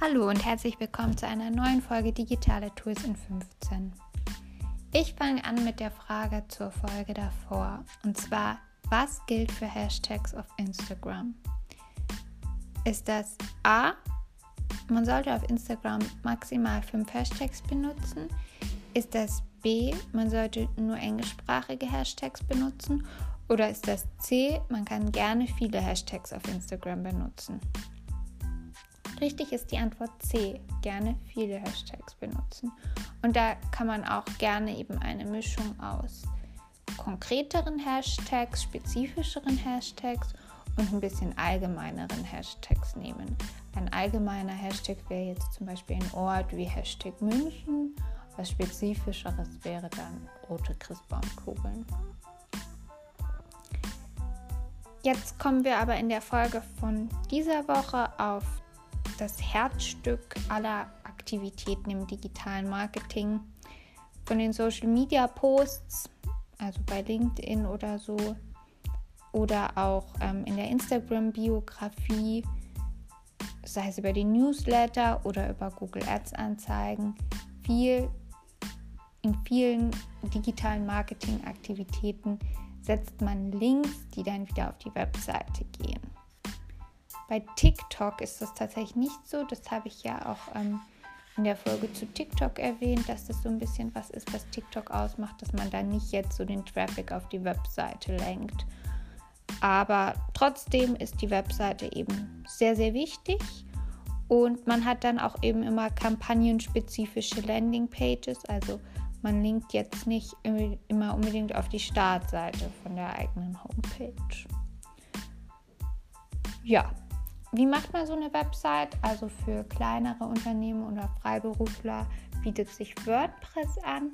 Hallo und herzlich willkommen zu einer neuen Folge Digitale Tools in 15. Ich fange an mit der Frage zur Folge davor und zwar, was gilt für Hashtags auf Instagram? Ist das A, man sollte auf Instagram maximal fünf Hashtags benutzen? Ist das B, man sollte nur englischsprachige Hashtags benutzen? Oder ist das C, man kann gerne viele Hashtags auf Instagram benutzen? Richtig ist die Antwort C, gerne viele Hashtags benutzen. Und da kann man auch gerne eben eine Mischung aus konkreteren Hashtags, spezifischeren Hashtags und ein bisschen allgemeineren Hashtags nehmen. Ein allgemeiner Hashtag wäre jetzt zum Beispiel ein Ort wie Hashtag München. Was spezifischeres wäre dann rote Christbaumkugeln. Jetzt kommen wir aber in der Folge von dieser Woche auf das Herzstück aller Aktivitäten im digitalen Marketing. Von den Social Media Posts, also bei LinkedIn oder so, oder auch ähm, in der Instagram-Biografie, sei es über die Newsletter oder über Google Ads Anzeigen, viel in vielen digitalen Marketingaktivitäten setzt man Links, die dann wieder auf die Webseite gehen. Bei TikTok ist das tatsächlich nicht so. Das habe ich ja auch ähm, in der Folge zu TikTok erwähnt, dass das so ein bisschen was ist, was TikTok ausmacht, dass man da nicht jetzt so den Traffic auf die Webseite lenkt. Aber trotzdem ist die Webseite eben sehr, sehr wichtig. Und man hat dann auch eben immer kampagnenspezifische Landingpages. Also man linkt jetzt nicht immer unbedingt auf die Startseite von der eigenen Homepage. Ja, wie macht man so eine Website? Also für kleinere Unternehmen oder Freiberufler bietet sich WordPress an.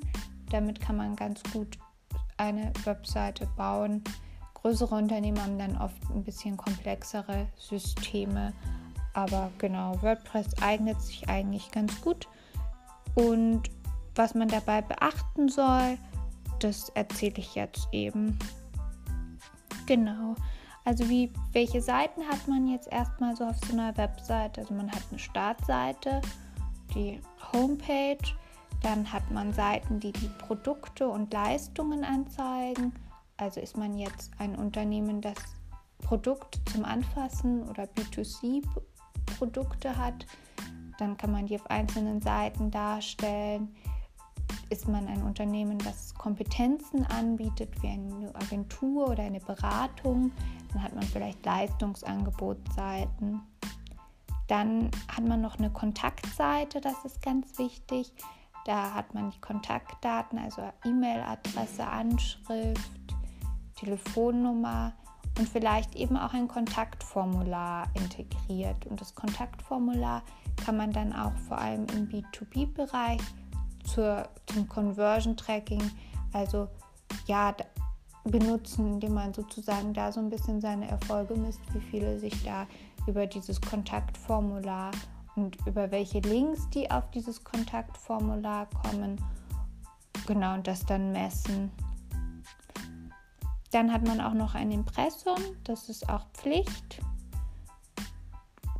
Damit kann man ganz gut eine Webseite bauen. Größere Unternehmen haben dann oft ein bisschen komplexere Systeme. Aber genau, WordPress eignet sich eigentlich ganz gut. Und was man dabei beachten soll, das erzähle ich jetzt eben. Genau. Also wie, welche Seiten hat man jetzt erstmal so auf so einer Webseite? Also man hat eine Startseite, die Homepage, dann hat man Seiten, die die Produkte und Leistungen anzeigen. Also ist man jetzt ein Unternehmen, das Produkte zum Anfassen oder B2C-Produkte hat, dann kann man die auf einzelnen Seiten darstellen. Ist man ein Unternehmen, das Kompetenzen anbietet, wie eine Agentur oder eine Beratung, dann hat man vielleicht Leistungsangebotsseiten. Dann hat man noch eine Kontaktseite, das ist ganz wichtig. Da hat man die Kontaktdaten, also E-Mail-Adresse, Anschrift, Telefonnummer und vielleicht eben auch ein Kontaktformular integriert. Und das Kontaktformular kann man dann auch vor allem im B2B-Bereich zur, zum Conversion Tracking, also ja, benutzen, indem man sozusagen da so ein bisschen seine Erfolge misst, wie viele sich da über dieses Kontaktformular und über welche Links die auf dieses Kontaktformular kommen, genau und das dann messen. Dann hat man auch noch ein Impressum, das ist auch Pflicht.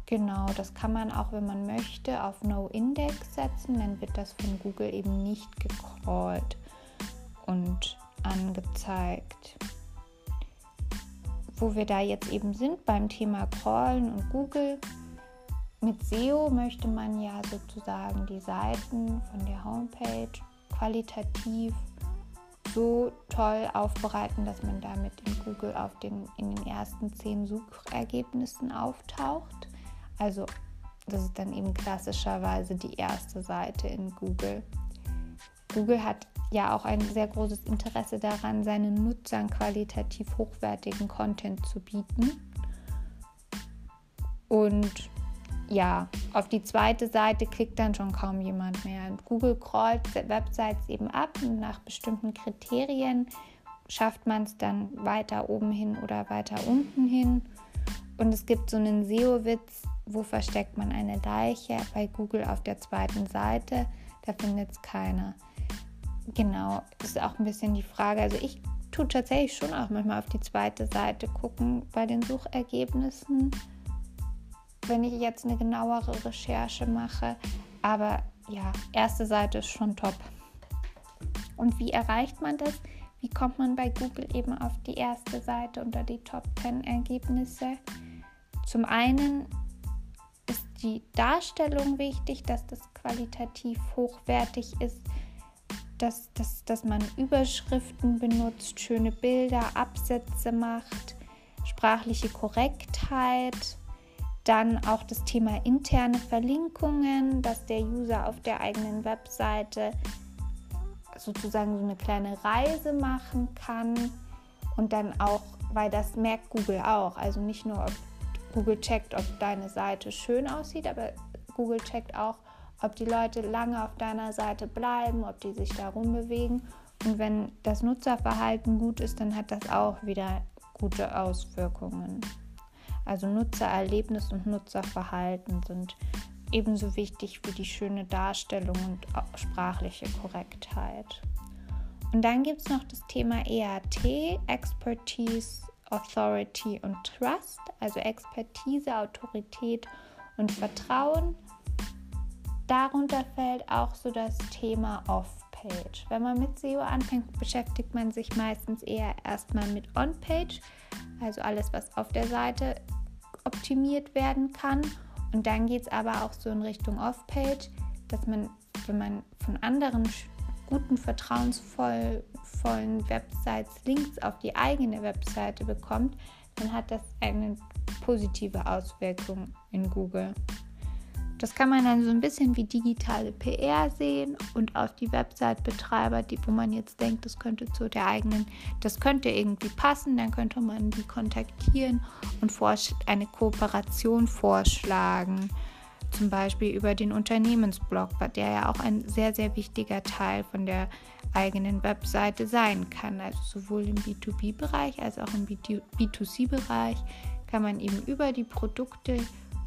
Genau, das kann man auch, wenn man möchte, auf No Index setzen, dann wird das von Google eben nicht gecrawlt und angezeigt. Wo wir da jetzt eben sind beim Thema Crawlen und Google. Mit SEO möchte man ja sozusagen die Seiten von der Homepage qualitativ so toll aufbereiten, dass man damit in Google auf den, in den ersten zehn Suchergebnissen auftaucht. Also das ist dann eben klassischerweise die erste Seite in Google. Google hat ja auch ein sehr großes Interesse daran, seinen Nutzern qualitativ hochwertigen Content zu bieten. Und ja, auf die zweite Seite klickt dann schon kaum jemand mehr. Und Google crawlt Websites eben ab und nach bestimmten Kriterien schafft man es dann weiter oben hin oder weiter unten hin. Und es gibt so einen SEO-Witz, wo versteckt man eine Leiche bei Google auf der zweiten Seite. Da findet es keiner. Genau, ist auch ein bisschen die Frage. Also ich tue tatsächlich schon auch manchmal auf die zweite Seite gucken bei den Suchergebnissen. wenn ich jetzt eine genauere Recherche mache. Aber ja, erste Seite ist schon top. Und wie erreicht man das? Wie kommt man bei Google eben auf die erste Seite unter die Top 10 Ergebnisse? Zum einen ist die Darstellung wichtig, dass das qualitativ hochwertig ist, dass, dass, dass man Überschriften benutzt, schöne Bilder, Absätze macht, sprachliche Korrektheit, dann auch das Thema interne Verlinkungen, dass der User auf der eigenen Webseite sozusagen so eine kleine Reise machen kann und dann auch, weil das merkt Google auch, also nicht nur, ob Google checkt, ob deine Seite schön aussieht, aber Google checkt auch, ob die Leute lange auf deiner Seite bleiben, ob die sich da rumbewegen. Und wenn das Nutzerverhalten gut ist, dann hat das auch wieder gute Auswirkungen. Also Nutzererlebnis und Nutzerverhalten sind ebenso wichtig wie die schöne Darstellung und sprachliche Korrektheit. Und dann gibt es noch das Thema EAT, Expertise, Authority und Trust, also Expertise, Autorität und Vertrauen. Darunter fällt auch so das Thema Off-Page. Wenn man mit SEO anfängt, beschäftigt man sich meistens eher erstmal mit On-Page, also alles, was auf der Seite optimiert werden kann. Und dann geht es aber auch so in Richtung Off-Page, dass man, wenn man von anderen guten, vertrauensvollen Websites Links auf die eigene Webseite bekommt, dann hat das eine positive Auswirkung in Google. Das kann man dann so ein bisschen wie digitale PR sehen und auf die Website-Betreiber, die, wo man jetzt denkt, das könnte zu der eigenen, das könnte irgendwie passen, dann könnte man die kontaktieren und eine Kooperation vorschlagen. Zum Beispiel über den Unternehmensblog, der ja auch ein sehr, sehr wichtiger Teil von der eigenen Webseite sein kann. Also sowohl im B2B-Bereich als auch im B2C-Bereich kann man eben über die Produkte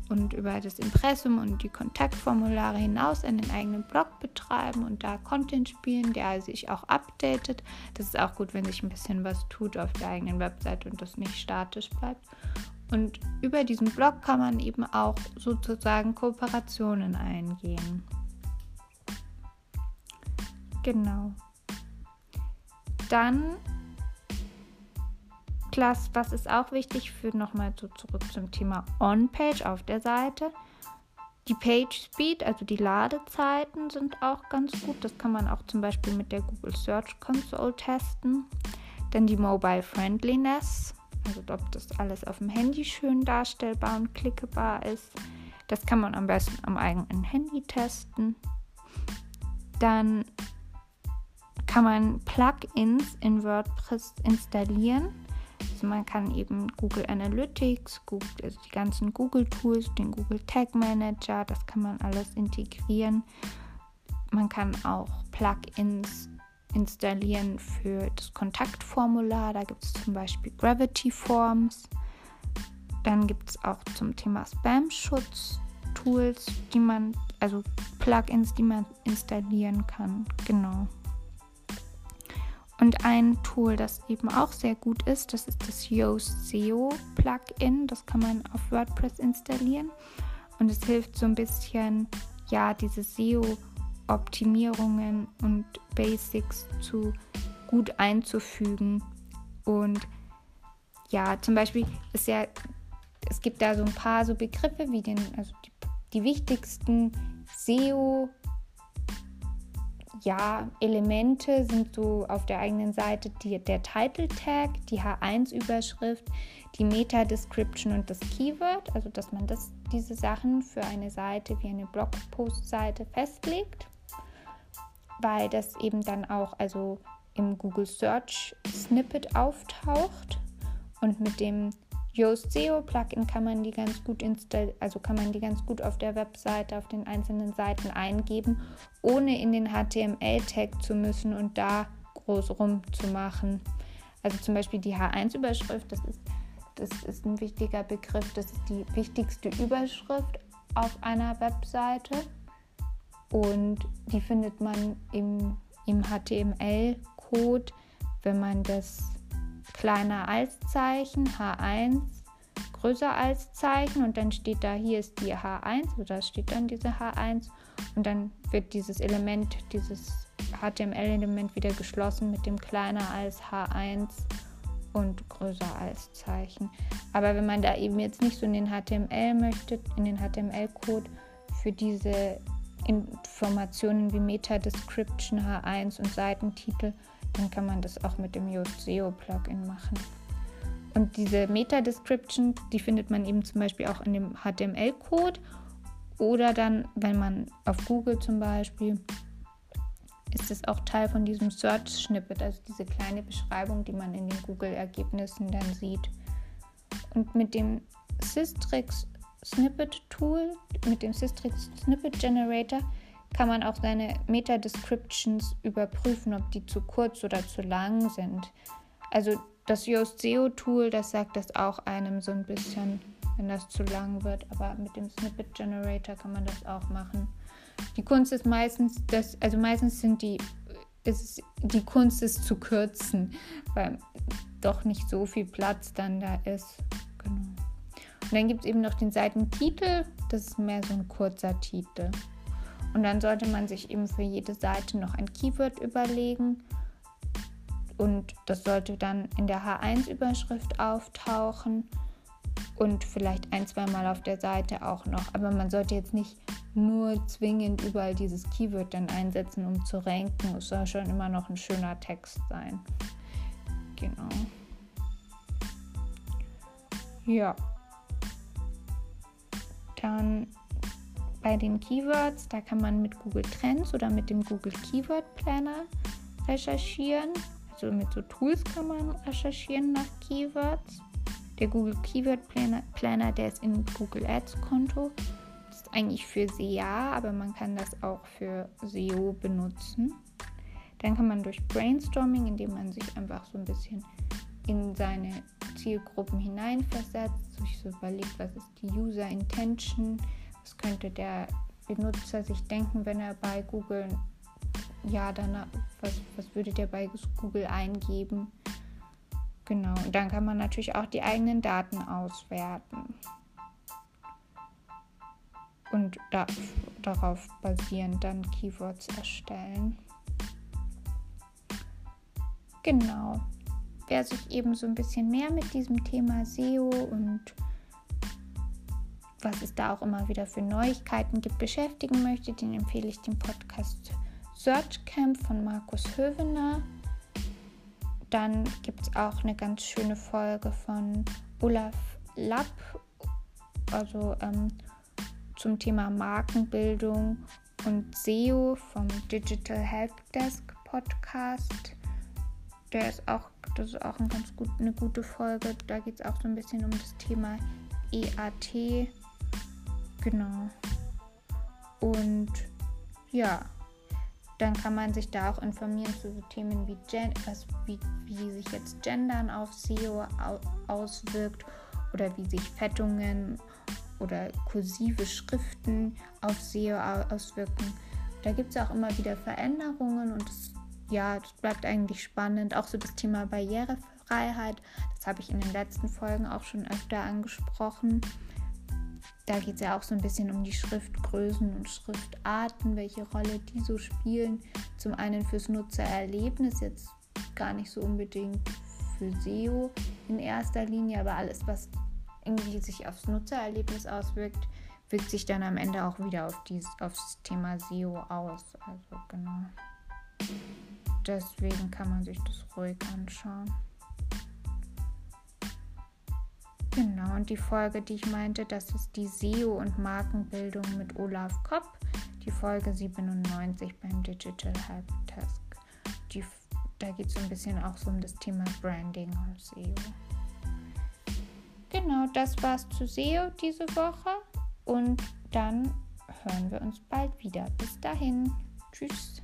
und über das Impressum und die Kontaktformulare hinaus einen eigenen Blog betreiben und da Content spielen, der sich auch updatet. Das ist auch gut, wenn sich ein bisschen was tut auf der eigenen Webseite und das nicht statisch bleibt. Und über diesen Blog kann man eben auch sozusagen Kooperationen eingehen. Genau. Dann Klasse, was ist auch wichtig für nochmal so zurück zum Thema On-Page auf der Seite. Die Page Speed, also die Ladezeiten, sind auch ganz gut. Das kann man auch zum Beispiel mit der Google Search Console testen. Dann die Mobile Friendliness, also ob das alles auf dem Handy schön darstellbar und klickbar ist. Das kann man am besten am eigenen Handy testen. Dann kann man Plugins in WordPress installieren. Also man kann eben Google Analytics, Google, also die ganzen Google Tools, den Google Tag Manager, das kann man alles integrieren. Man kann auch Plugins installieren für das Kontaktformular. Da gibt es zum Beispiel Gravity Forms. Dann gibt es auch zum Thema Spam-Schutz Tools, die man, also Plugins, die man installieren kann. Genau. Und ein Tool, das eben auch sehr gut ist, das ist das Yoast SEO Plugin. Das kann man auf WordPress installieren. Und es hilft so ein bisschen, ja, diese SEO-Optimierungen und Basics zu gut einzufügen. Und ja, zum Beispiel ist ja, es gibt da so ein paar so Begriffe wie den, also die, die wichtigsten SEO ja, Elemente sind so auf der eigenen Seite die, der Title Tag, die H1-Überschrift, die Meta-Description und das Keyword, also dass man das, diese Sachen für eine Seite wie eine Blogpost-Seite festlegt, weil das eben dann auch also im Google Search Snippet auftaucht und mit dem Yoast SEO Plugin kann man die ganz gut installieren, also kann man die ganz gut auf der Webseite, auf den einzelnen Seiten eingeben, ohne in den HTML-Tag zu müssen und da groß rumzumachen. Also zum Beispiel die H1-Überschrift, das ist, das ist ein wichtiger Begriff, das ist die wichtigste Überschrift auf einer Webseite und die findet man im, im HTML-Code, wenn man das kleiner als Zeichen H1 größer als Zeichen und dann steht da, hier ist die H1 oder da steht dann diese H1 und dann wird dieses Element, dieses HTML-Element wieder geschlossen mit dem kleiner als H1 und größer als Zeichen. Aber wenn man da eben jetzt nicht so in den HTML möchte, in den HTML-Code für diese Informationen wie Meta-Description H1 und Seitentitel, dann kann man das auch mit dem Yoast SEO Plugin machen. Und diese Meta-Description, die findet man eben zum Beispiel auch in dem HTML-Code oder dann, wenn man auf Google zum Beispiel, ist es auch Teil von diesem Search-Snippet, also diese kleine Beschreibung, die man in den Google-Ergebnissen dann sieht. Und mit dem Systrix Snippet Tool, mit dem Systrix Snippet Generator, kann man auch seine Meta-Descriptions überprüfen, ob die zu kurz oder zu lang sind. Also das Yoast SEO Tool, das sagt das auch einem so ein bisschen, wenn das zu lang wird, aber mit dem Snippet Generator kann man das auch machen. Die Kunst ist meistens, das, also meistens sind die, ist, die Kunst ist zu kürzen, weil doch nicht so viel Platz dann da ist. Genau. Und dann gibt es eben noch den Seitentitel, das ist mehr so ein kurzer Titel. Und dann sollte man sich eben für jede Seite noch ein Keyword überlegen. Und das sollte dann in der H1-Überschrift auftauchen und vielleicht ein, zwei Mal auf der Seite auch noch. Aber man sollte jetzt nicht nur zwingend überall dieses Keyword dann einsetzen, um zu ranken. Es soll schon immer noch ein schöner Text sein. Genau. Ja. Dann bei den Keywords, da kann man mit Google Trends oder mit dem Google Keyword Planner recherchieren. Also mit so Tools kann man recherchieren nach Keywords. Der Google Keyword Planner, Planner der ist in Google Ads Konto. Das ist eigentlich für SEA, aber man kann das auch für SEO benutzen. Dann kann man durch Brainstorming, indem man sich einfach so ein bisschen in seine Zielgruppen hineinversetzt, sich so überlegt, was ist die User Intention, was könnte der Benutzer sich denken, wenn er bei Google, ja, dann, was, was würde der bei Google eingeben? Genau, und dann kann man natürlich auch die eigenen Daten auswerten. Und da, darauf basierend dann Keywords erstellen. Genau. Wer sich eben so ein bisschen mehr mit diesem Thema SEO und was es da auch immer wieder für Neuigkeiten gibt, beschäftigen möchte, den empfehle ich den Podcast Search Camp von Markus Hövener. Dann gibt es auch eine ganz schöne Folge von Olaf Lapp, also ähm, zum Thema Markenbildung und SEO vom Digital Helpdesk Podcast. Der ist auch, das ist auch ein ganz gut, eine gute Folge. Da geht es auch so ein bisschen um das Thema EAT Genau. Und ja, dann kann man sich da auch informieren zu so Themen wie, Gen was, wie, wie sich jetzt Gendern auf SEO auswirkt oder wie sich Fettungen oder kursive Schriften auf SEO auswirken. Da gibt es auch immer wieder Veränderungen und das, ja, das bleibt eigentlich spannend. Auch so das Thema Barrierefreiheit, das habe ich in den letzten Folgen auch schon öfter angesprochen. Da geht es ja auch so ein bisschen um die Schriftgrößen und Schriftarten, welche Rolle die so spielen. Zum einen fürs Nutzererlebnis, jetzt gar nicht so unbedingt für SEO in erster Linie, aber alles, was irgendwie sich aufs Nutzererlebnis auswirkt, wirkt sich dann am Ende auch wieder auf dieses, aufs Thema SEO aus. Also genau. Deswegen kann man sich das ruhig anschauen. Genau, und die Folge, die ich meinte, das ist die SEO und Markenbildung mit Olaf Kopp, die Folge 97 beim Digital Helpdesk. Die, da geht es so ein bisschen auch so um das Thema Branding und SEO. Genau, das war's zu SEO diese Woche und dann hören wir uns bald wieder. Bis dahin, tschüss.